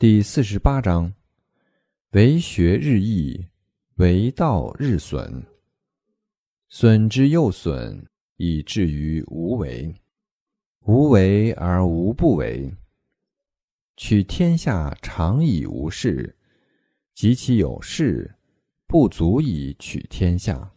第四十八章为学日益为道日损。损之又损以至于无为。无为而无不为。取天下常以无事及其有事不足以取天下。